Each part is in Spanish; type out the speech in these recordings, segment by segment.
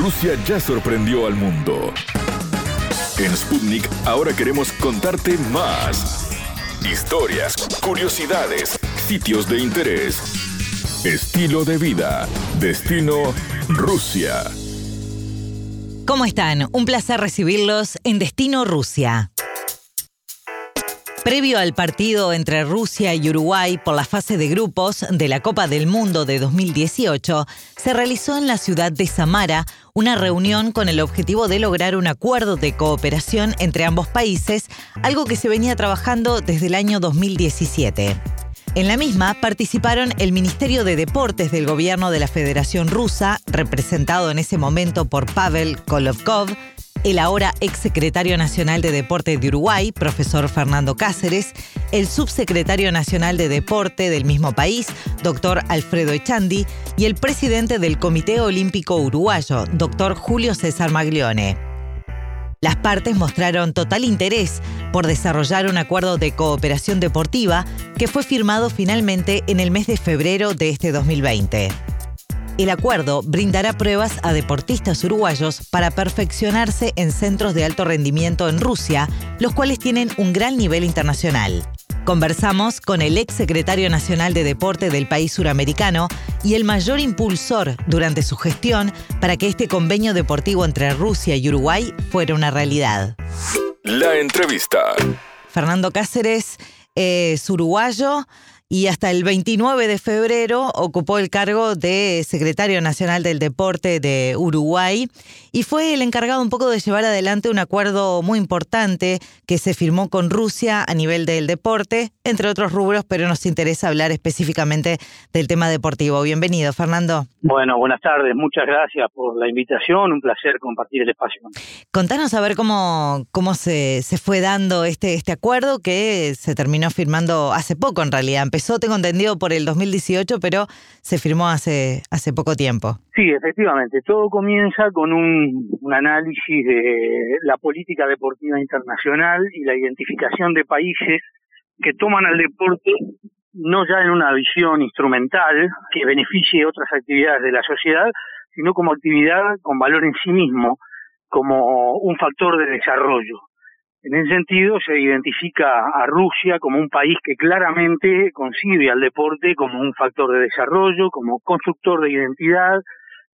Rusia ya sorprendió al mundo. En Sputnik ahora queremos contarte más. Historias, curiosidades, sitios de interés, estilo de vida, destino Rusia. ¿Cómo están? Un placer recibirlos en Destino Rusia. Previo al partido entre Rusia y Uruguay por la fase de grupos de la Copa del Mundo de 2018, se realizó en la ciudad de Samara una reunión con el objetivo de lograr un acuerdo de cooperación entre ambos países, algo que se venía trabajando desde el año 2017. En la misma participaron el Ministerio de Deportes del Gobierno de la Federación Rusa, representado en ese momento por Pavel Kolovkov, el ahora exsecretario nacional de Deporte de Uruguay, profesor Fernando Cáceres, el subsecretario nacional de Deporte del mismo país, doctor Alfredo Echandi, y el presidente del Comité Olímpico Uruguayo, doctor Julio César Maglione. Las partes mostraron total interés por desarrollar un acuerdo de cooperación deportiva que fue firmado finalmente en el mes de febrero de este 2020. El acuerdo brindará pruebas a deportistas uruguayos para perfeccionarse en centros de alto rendimiento en Rusia, los cuales tienen un gran nivel internacional. Conversamos con el ex secretario nacional de deporte del país suramericano y el mayor impulsor durante su gestión para que este convenio deportivo entre Rusia y Uruguay fuera una realidad. La entrevista. Fernando Cáceres es uruguayo y hasta el 29 de febrero ocupó el cargo de secretario nacional del deporte de Uruguay y fue el encargado un poco de llevar adelante un acuerdo muy importante que se firmó con Rusia a nivel del deporte, entre otros rubros, pero nos interesa hablar específicamente del tema deportivo. Bienvenido, Fernando. Bueno, buenas tardes, muchas gracias por la invitación, un placer compartir el espacio. Contanos a ver cómo, cómo se, se fue dando este, este acuerdo que se terminó firmando hace poco en realidad empezó, tengo entendido, por el 2018, pero se firmó hace, hace poco tiempo. Sí, efectivamente. Todo comienza con un, un análisis de la política deportiva internacional y la identificación de países que toman al deporte no ya en una visión instrumental que beneficie otras actividades de la sociedad, sino como actividad con valor en sí mismo, como un factor de desarrollo. En ese sentido, se identifica a Rusia como un país que claramente concibe al deporte como un factor de desarrollo, como constructor de identidad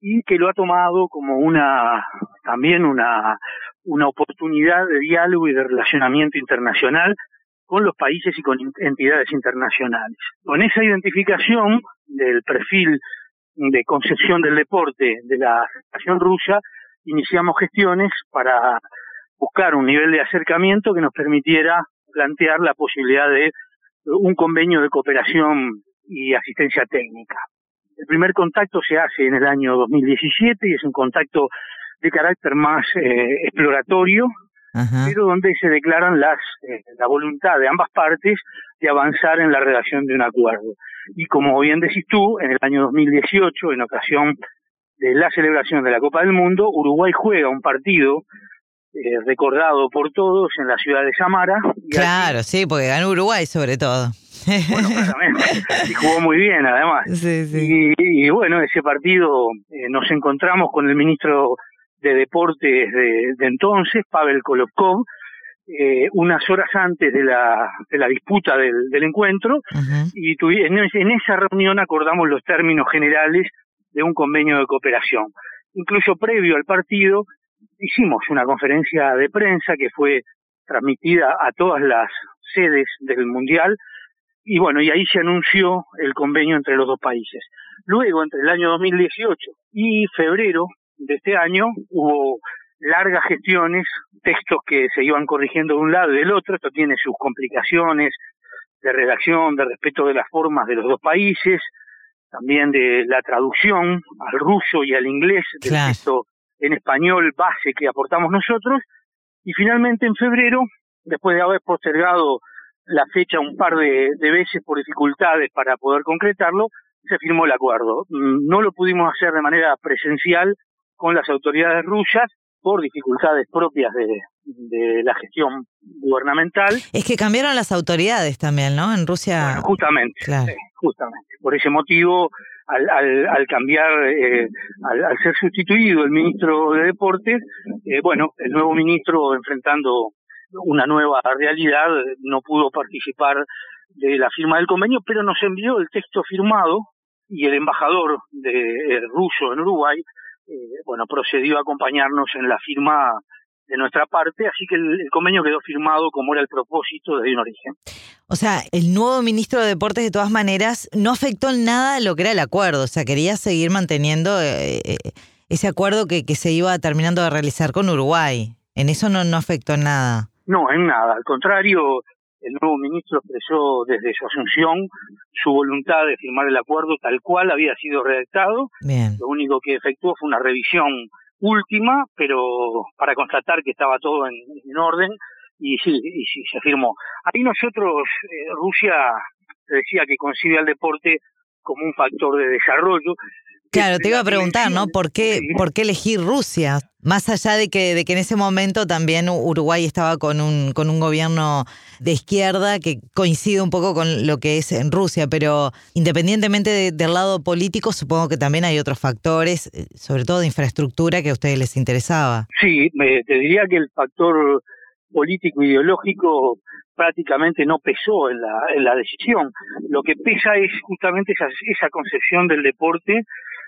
y que lo ha tomado como una también una una oportunidad de diálogo y de relacionamiento internacional con los países y con entidades internacionales. Con esa identificación del perfil de concepción del deporte de la Federación Rusa, iniciamos gestiones para buscar un nivel de acercamiento que nos permitiera plantear la posibilidad de un convenio de cooperación y asistencia técnica. El primer contacto se hace en el año 2017 y es un contacto de carácter más eh, exploratorio, pero donde se declaran las eh, la voluntad de ambas partes de avanzar en la redacción de un acuerdo. Y como bien decís tú, en el año 2018, en ocasión de la celebración de la Copa del Mundo, Uruguay juega un partido eh, recordado por todos en la ciudad de Samara. claro, sí, porque ganó Uruguay sobre todo. Bueno, y jugó muy bien además. Y, bueno, ese partido eh, nos encontramos con el ministro de Deportes de, entonces, Pavel Kolovkov, eh, unas horas antes de la, de la disputa del, del encuentro, y en, en esa reunión acordamos los términos generales de un convenio de cooperación. Incluso previo al partido, hicimos una conferencia de prensa que fue transmitida a todas las sedes del Mundial y bueno, y ahí se anunció el convenio entre los dos países. Luego, entre el año 2018 y febrero de este año, hubo largas gestiones, textos que se iban corrigiendo de un lado y del otro, esto tiene sus complicaciones de redacción, de respeto de las formas de los dos países, también de la traducción al ruso y al inglés del texto en español base que aportamos nosotros y finalmente en febrero, después de haber postergado la fecha un par de, veces por dificultades para poder concretarlo, se firmó el acuerdo. Mm, no lo pudimos hacer de manera presencial con las autoridades rusas por dificultades propias de, de la gestión gubernamental. Es que cambiaron las autoridades también, ¿no? En Rusia. justamente, justamente. Por ese motivo al, al, al cambiar, eh, al, ser sustituido el ministro de Deportes, eh, bueno, el nuevo ministro enfrentando una nueva realidad no pudo participar de la firma del convenio, pero nos envió el texto firmado y el embajador de eh, ruso en Uruguay, eh, bueno, procedió a acompañarnos en la firma de nuestra parte, así que el, el, convenio quedó firmado como era el propósito desde un origen. O sea, el nuevo ministro de Deportes de todas maneras no afectó en nada lo que era el acuerdo, o sea, quería seguir manteniendo eh, ese acuerdo que, que, se iba terminando de realizar con Uruguay. En eso no, no afectó en nada. No, en nada, al contrario, el nuevo ministro expresó desde su asunción su voluntad de firmar el acuerdo tal cual había sido redactado. Bien. Lo único que efectuó fue una revisión última, pero para constatar que estaba todo en, en orden y sí, y sí, se firmó. Ahí nosotros, eh, Rusia decía que concibe al deporte como un factor de desarrollo. Claro, te iba a preguntar, ¿no? ¿Por qué, ¿por qué elegir Rusia? Más allá de que, de que en ese momento también Uruguay estaba con un, con un gobierno de izquierda que coincide un poco con lo que es en Rusia, pero independientemente de, del lado político, supongo que también hay otros factores, eh, sobre todo de infraestructura, que a ustedes les interesaba. Sí, me, te diría que el factor político ideológico prácticamente no pesó en la, en la decisión. Lo que pesa es justamente esa, esa concepción del deporte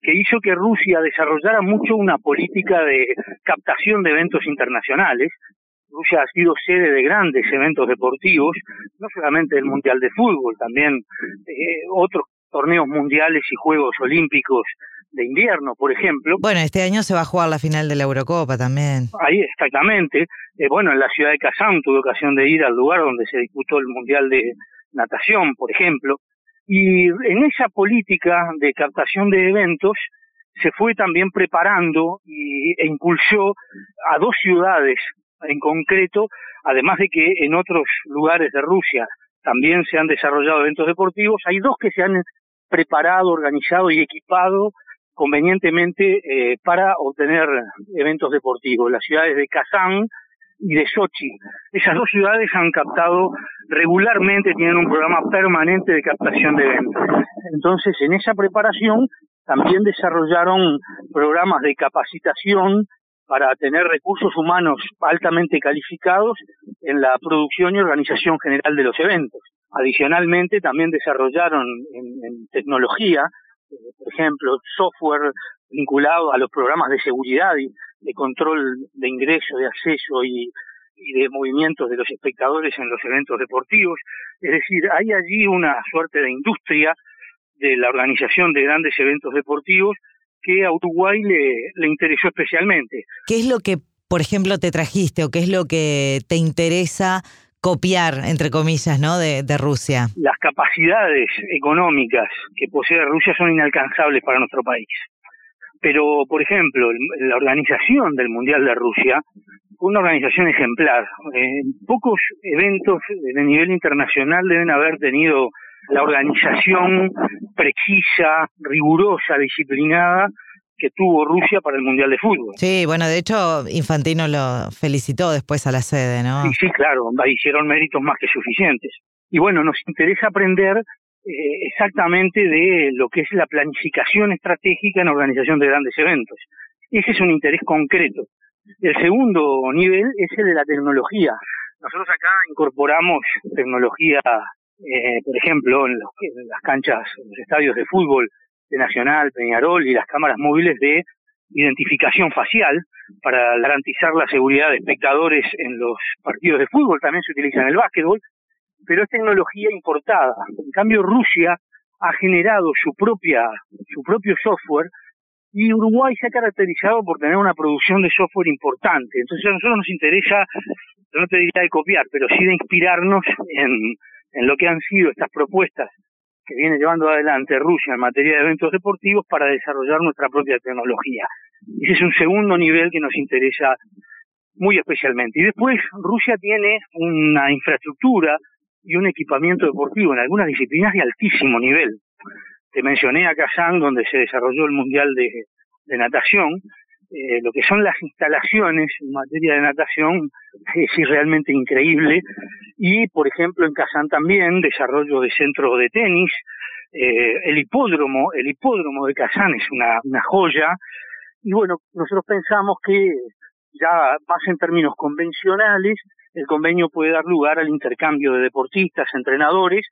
que hizo que Rusia desarrollara mucho una política de captación de eventos internacionales. Rusia ha sido sede de grandes eventos deportivos, no solamente el Mundial de Fútbol, también eh, otros torneos mundiales y Juegos Olímpicos de invierno, por ejemplo. Bueno, este año se va a jugar la final de la Eurocopa también. Ahí, exactamente. Eh, bueno, en la ciudad de Kazán tuve ocasión de ir al lugar donde se disputó el Mundial de Natación, por ejemplo. Y en esa política de captación de eventos se fue también preparando y, e impulsó a dos ciudades en concreto, además de que en otros lugares de Rusia también se han desarrollado eventos deportivos, hay dos que se han preparado, organizado y equipado convenientemente eh, para obtener eventos deportivos. Las ciudades de Kazán y de Sochi. Esas dos ciudades han captado regularmente, tienen un programa permanente de captación de eventos. Entonces, en esa preparación también desarrollaron programas de capacitación para tener recursos humanos altamente calificados en la producción y organización general de los eventos. Adicionalmente, también desarrollaron en, en tecnología, eh, por ejemplo, software vinculado a los programas de seguridad y de control de ingreso, de acceso y, y de movimientos de los espectadores en los eventos deportivos. Es decir, hay allí una suerte de industria de la organización de grandes eventos deportivos que a Uruguay le, le interesó especialmente. ¿Qué es lo que, por ejemplo, te trajiste o qué es lo que te interesa copiar, entre comillas, ¿no? De, de, Rusia. Las capacidades económicas que posee Rusia son inalcanzables para nuestro país. Pero, por ejemplo, la organización del Mundial de Rusia una organización ejemplar. Eh, pocos eventos de nivel internacional deben haber tenido la organización precisa, rigurosa, disciplinada que tuvo Rusia para el Mundial de Fútbol. Sí, bueno, de hecho, Infantino lo felicitó después a la sede, ¿no? Sí, sí, claro, hicieron méritos más que suficientes. Y bueno, nos interesa aprender eh, exactamente de lo que es la planificación estratégica en organización de grandes eventos. Ese es un interés concreto. El segundo nivel es el de la tecnología. Nosotros acá incorporamos tecnología, eh, por ejemplo, en, los, en las canchas, en los estadios de fútbol de Nacional, Peñarol y las cámaras móviles de identificación facial para garantizar la seguridad de espectadores en los partidos de fútbol, también se utiliza en el básquetbol, pero es tecnología importada. En cambio, Rusia ha generado su propia, su propio software y Uruguay se ha caracterizado por tener una producción de software importante. Entonces a nosotros nos interesa, no te diría de copiar, pero sí de inspirarnos en, en lo que han sido estas propuestas que viene llevando adelante Rusia en materia de eventos deportivos para desarrollar nuestra propia tecnología. Ese es un segundo nivel que nos interesa muy especialmente. Y después Rusia tiene una infraestructura y un equipamiento deportivo en algunas disciplinas de altísimo nivel. Te mencioné a Kazán, donde se desarrolló el Mundial de, Natación. Eh, lo que son las instalaciones en materia de natación es realmente increíble. Y, por ejemplo, en Kazán también, desarrollo de centros de tenis, eh, el hipódromo, el hipódromo de Kazán es una, una joya, y bueno, nosotros pensamos que ya más en términos convencionales, el convenio puede dar lugar al intercambio de deportistas, entrenadores,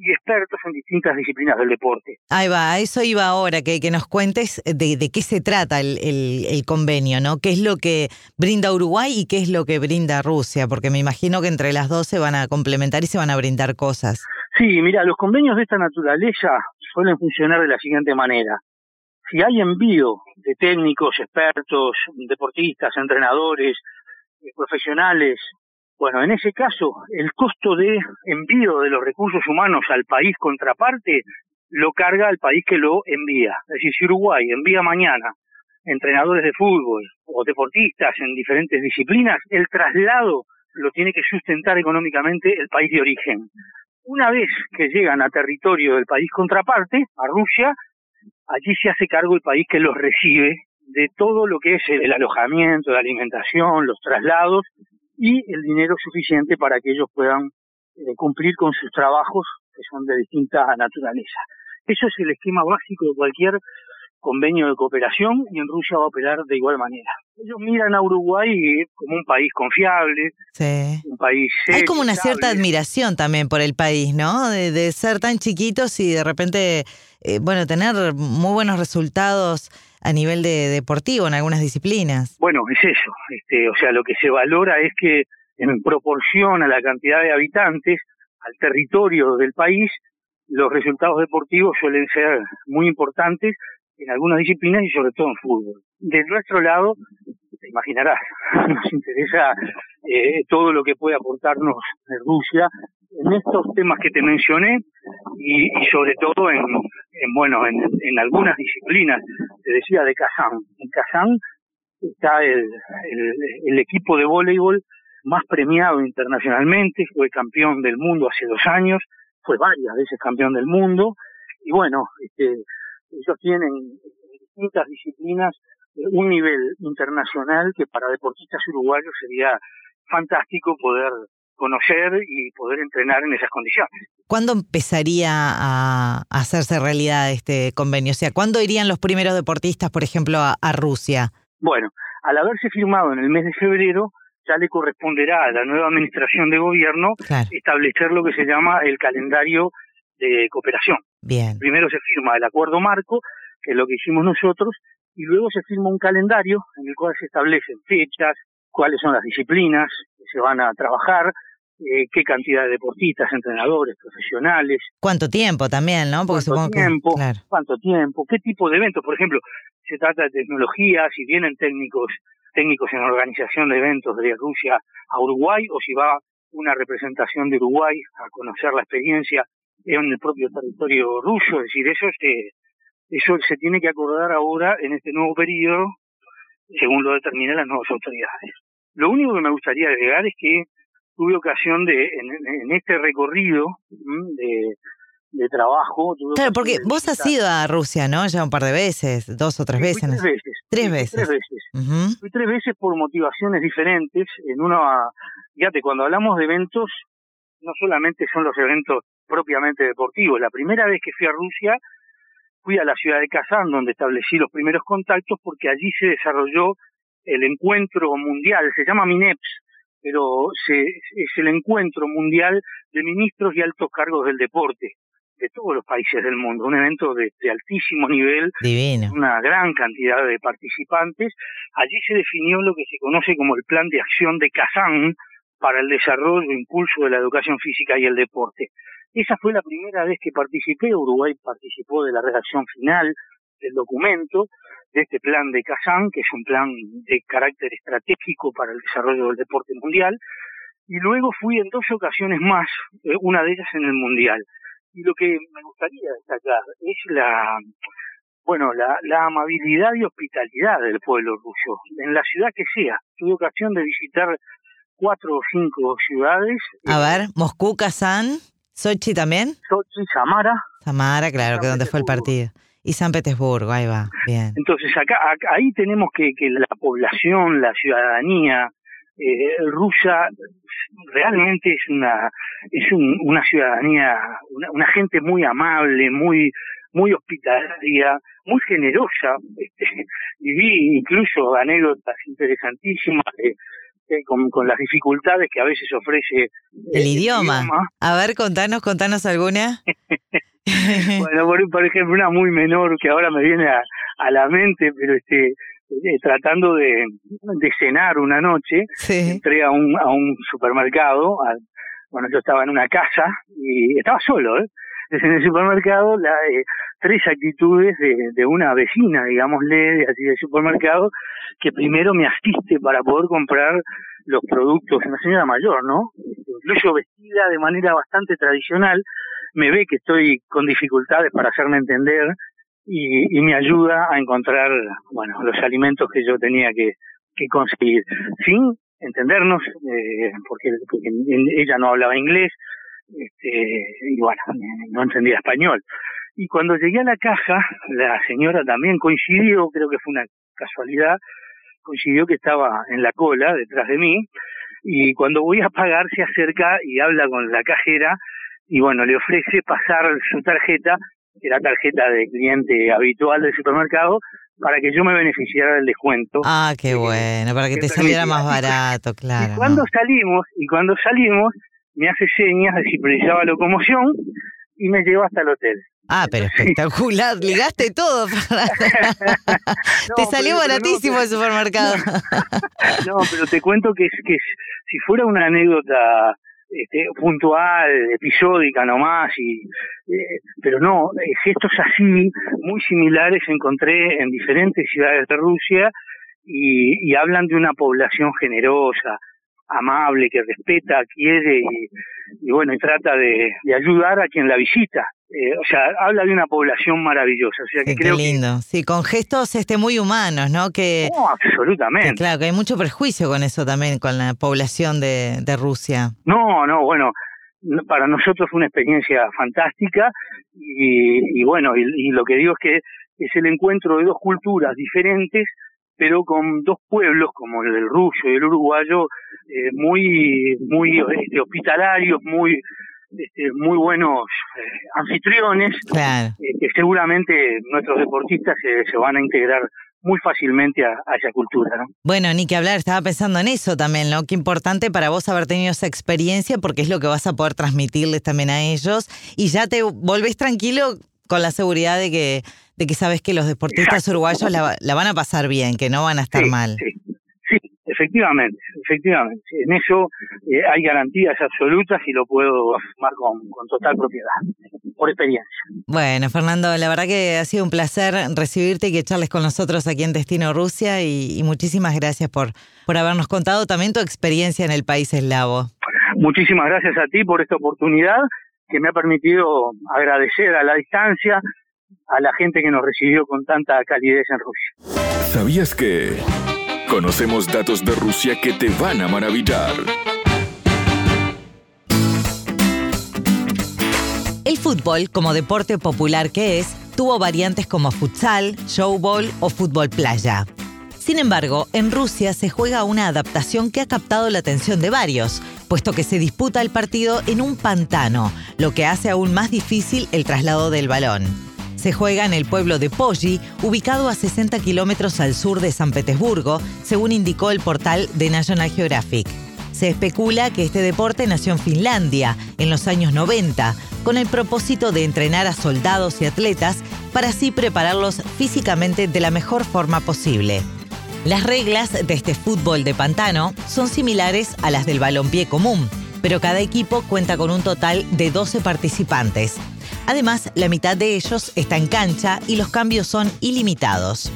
y expertos en distintas disciplinas del deporte. Ahí va, a eso iba ahora, que, que nos cuentes de, de qué se trata el, el, el, convenio, ¿no? ¿Qué es lo que brinda Uruguay y qué es lo que brinda Rusia? Porque me imagino que entre las dos se van a complementar y se van a brindar cosas. Sí, mira, los convenios de esta naturaleza suelen funcionar de la siguiente manera. Si hay envío de técnicos, expertos, deportistas, entrenadores, eh, profesionales bueno, en ese caso, el costo de envío de los recursos humanos al país contraparte lo carga al país que lo envía. Es decir, si Uruguay envía mañana entrenadores de fútbol o deportistas en diferentes disciplinas, el traslado lo tiene que sustentar económicamente el país de origen. Una vez que llegan a territorio del país contraparte, a Rusia, allí se hace cargo el país que los recibe de todo lo que es el alojamiento, la alimentación, los traslados y el dinero suficiente para que ellos puedan eh, cumplir con sus trabajos que son de distinta naturaleza. Eso es el esquema básico de cualquier convenio de cooperación y en Rusia va a operar de igual manera. Ellos miran a Uruguay como un país confiable, sí. un país... Hay como una cierta admiración también por el país, ¿no? De, de ser tan chiquitos y de repente, eh, bueno, tener muy buenos resultados a nivel de deportivo en algunas disciplinas. Bueno, es eso. Este, o sea, lo que se valora es que en proporción a la cantidad de habitantes, al territorio del país, los resultados deportivos suelen ser muy importantes en algunas disciplinas y sobre todo en fútbol. De nuestro lado, te imaginarás, nos interesa eh, todo lo que puede aportarnos Rusia en estos temas que te mencioné y, y sobre todo en, en bueno en, en, algunas disciplinas te decía de Kazán en Kazán está el, el, el equipo de voleibol más premiado internacionalmente fue campeón del mundo hace dos años fue varias veces campeón del mundo y bueno este, ellos tienen en distintas disciplinas un nivel internacional que para deportistas uruguayos sería fantástico poder conocer y poder entrenar en esas condiciones. ¿Cuándo empezaría a hacerse realidad este convenio? O sea, ¿cuándo irían los primeros deportistas, por ejemplo, a, a Rusia? Bueno, al haberse firmado en el mes de febrero, ya le corresponderá a la nueva administración de gobierno claro. establecer lo que se llama el calendario de cooperación. Bien. Primero se firma el acuerdo marco, que es lo que hicimos nosotros, y luego se firma un calendario en el cual se establecen fechas, cuáles son las disciplinas que se van a trabajar, eh, qué cantidad de deportistas, entrenadores, profesionales. ¿Cuánto tiempo también, no? Porque ¿Cuánto tiempo? Que, claro. ¿Cuánto tiempo? ¿Qué tipo de eventos? Por ejemplo, se trata de tecnología, si vienen técnicos técnicos en organización de eventos de Rusia a Uruguay o si va una representación de Uruguay a conocer la experiencia en el propio territorio ruso, es decir, eso se, eso se tiene que acordar ahora en este nuevo periodo según lo determinen las nuevas autoridades. Lo único que me gustaría agregar es que tuve ocasión de, en, en este recorrido de, de trabajo. Claro, porque vos has ido a Rusia, ¿no? Ya un par de veces, dos o tres veces. Tres veces. Tres veces. Tres veces. Uh -huh. Fui tres veces por motivaciones diferentes. En una, fíjate, cuando hablamos de eventos, no solamente son los eventos propiamente deportivos. La primera vez que fui a Rusia, fui a la ciudad de Kazán, donde establecí los primeros contactos, porque allí se desarrolló el encuentro mundial, se llama MINEPS, pero se, es el encuentro mundial de ministros y altos cargos del deporte de todos los países del mundo, un evento de, de altísimo nivel, Divino. una gran cantidad de participantes. Allí se definió lo que se conoce como el Plan de Acción de Kazán para el desarrollo e impulso de la educación física y el deporte. Esa fue la primera vez que participé, Uruguay participó de la redacción final del documento, de este plan de Kazán, que es un plan de carácter estratégico para el desarrollo del deporte mundial, y luego fui en dos ocasiones más, eh, una de ellas en el Mundial. Y lo que me gustaría destacar es la, bueno, la, la amabilidad y hospitalidad del pueblo ruso, en la ciudad que sea. Tuve ocasión de visitar cuatro o cinco ciudades. A ver, Moscú, Kazán, Sochi también. Sochi, Samara. Samara, claro, San que donde fue el partido. Y San Petersburgo, ahí va, bien. Entonces acá, acá ahí tenemos que, que la población, la ciudadanía, eh, Rusia realmente es una es una ciudadanía, una, gente muy amable, muy muy hospitalaria, muy generosa. Este, y vi incluso anécdotas interesantísimas con, con, las dificultades que a veces ofrece el, idioma. A ver, contanos, contanos alguna. bueno, por, ejemplo, una muy menor que ahora me viene a, a la mente, pero este eh, tratando de, de, cenar una noche, entré a un, a un supermercado, bueno, yo estaba en una casa y estaba solo, ¿eh? en el supermercado la, eh, tres actitudes de, de, una vecina, digámosle, de, así de supermercado, que primero me asiste para poder comprar los productos, una señora mayor, ¿no? Incluso vestida de manera bastante tradicional, me ve que estoy con dificultades para hacerme entender y, y me ayuda a encontrar, bueno, los alimentos que yo tenía que, que conseguir, sin entendernos, eh, porque, porque ella no hablaba inglés, este, y bueno, no entendía español. Y cuando llegué a la caja, la señora también coincidió, creo que fue una casualidad, coincidió que estaba en la cola detrás de mí, y cuando voy a pagar se acerca y habla con la cajera, y bueno, le ofrece pasar su tarjeta, que era tarjeta de cliente habitual del supermercado, para que yo me beneficiara del descuento. Ah, qué bueno, para que te saliera más barato, claro. Y cuando salimos, y cuando salimos, me hace señas de si precisaba locomoción y me lleva hasta el hotel. Ah, pero espectacular, ligaste todo. te salió baratísimo el supermercado. no, pero te cuento que, es, que si fuera una anécdota este, puntual, episódica nomás, y, eh, pero no, gestos así, muy similares, encontré en diferentes ciudades de Rusia y, y hablan de una población generosa, amable, que respeta, quiere y, bueno, y trata de, ayudar a quien la visita. Eh, o sea, habla de una población maravillosa. O sea, que qué lindo. Sí, con gestos este, muy humanos, ¿no? Que, no, absolutamente. claro, que hay mucho prejuicio con eso también, con la población de, de Rusia. No, no, bueno, para nosotros fue una experiencia fantástica y, y bueno, y, lo que digo es que es el encuentro de dos culturas diferentes pero con dos pueblos como el del ruso y el uruguayo eh, muy muy este, hospitalarios, muy este, muy buenos eh, anfitriones, eh, que seguramente nuestros deportistas se, van a integrar muy fácilmente a, esa cultura. ¿no? Bueno, ni que hablar, estaba pensando en eso también, ¿no? Qué importante para vos haber tenido esa experiencia porque es lo que vas a poder transmitirles también a ellos y ya te volvés tranquilo con la seguridad de que de que sabes que los deportistas uruguayos la, van a pasar bien, que no van a estar mal. Sí, efectivamente, efectivamente. En eso eh, hay garantías absolutas y lo puedo afirmar con, total propiedad, por experiencia. Bueno, Fernando, la verdad que ha sido un placer recibirte y que charles con nosotros aquí en Destino Rusia y, y muchísimas gracias por, por habernos contado también tu experiencia en el país eslavo. Muchísimas gracias a ti por esta oportunidad que me ha permitido agradecer a la distancia a la gente que nos recibió con tanta calidez en Rusia. ¿Sabías que conocemos datos de Rusia que te van a maravillar? El fútbol, como deporte popular que es, tuvo variantes como futsal, showball o fútbol playa. Sin embargo, en Rusia se juega una adaptación que ha captado la atención de varios, puesto que se disputa el partido en un pantano, lo que hace aún más difícil el traslado del balón. Se juega en el pueblo de Poggi, ubicado a 60 kilómetros al sur de San Petersburgo, según indicó el portal de National Geographic. Se especula que este deporte nació en Finlandia en los años 90, con el propósito de entrenar a soldados y atletas para así prepararlos físicamente de la mejor forma posible. Las reglas de este fútbol de pantano son similares a las del balompié común, pero cada equipo cuenta con un total de 12 participantes, Además, la mitad de ellos está en cancha y los cambios son ilimitados.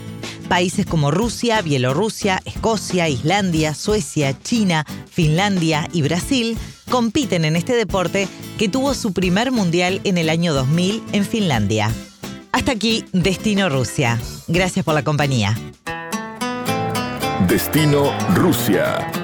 Países como Rusia, Bielorrusia, Escocia, Islandia, Suecia, China, Finlandia y Brasil compiten en este deporte que tuvo su primer mundial en el año 2000 en Finlandia. Hasta aquí, Destino Rusia. Gracias por la compañía. Destino Rusia.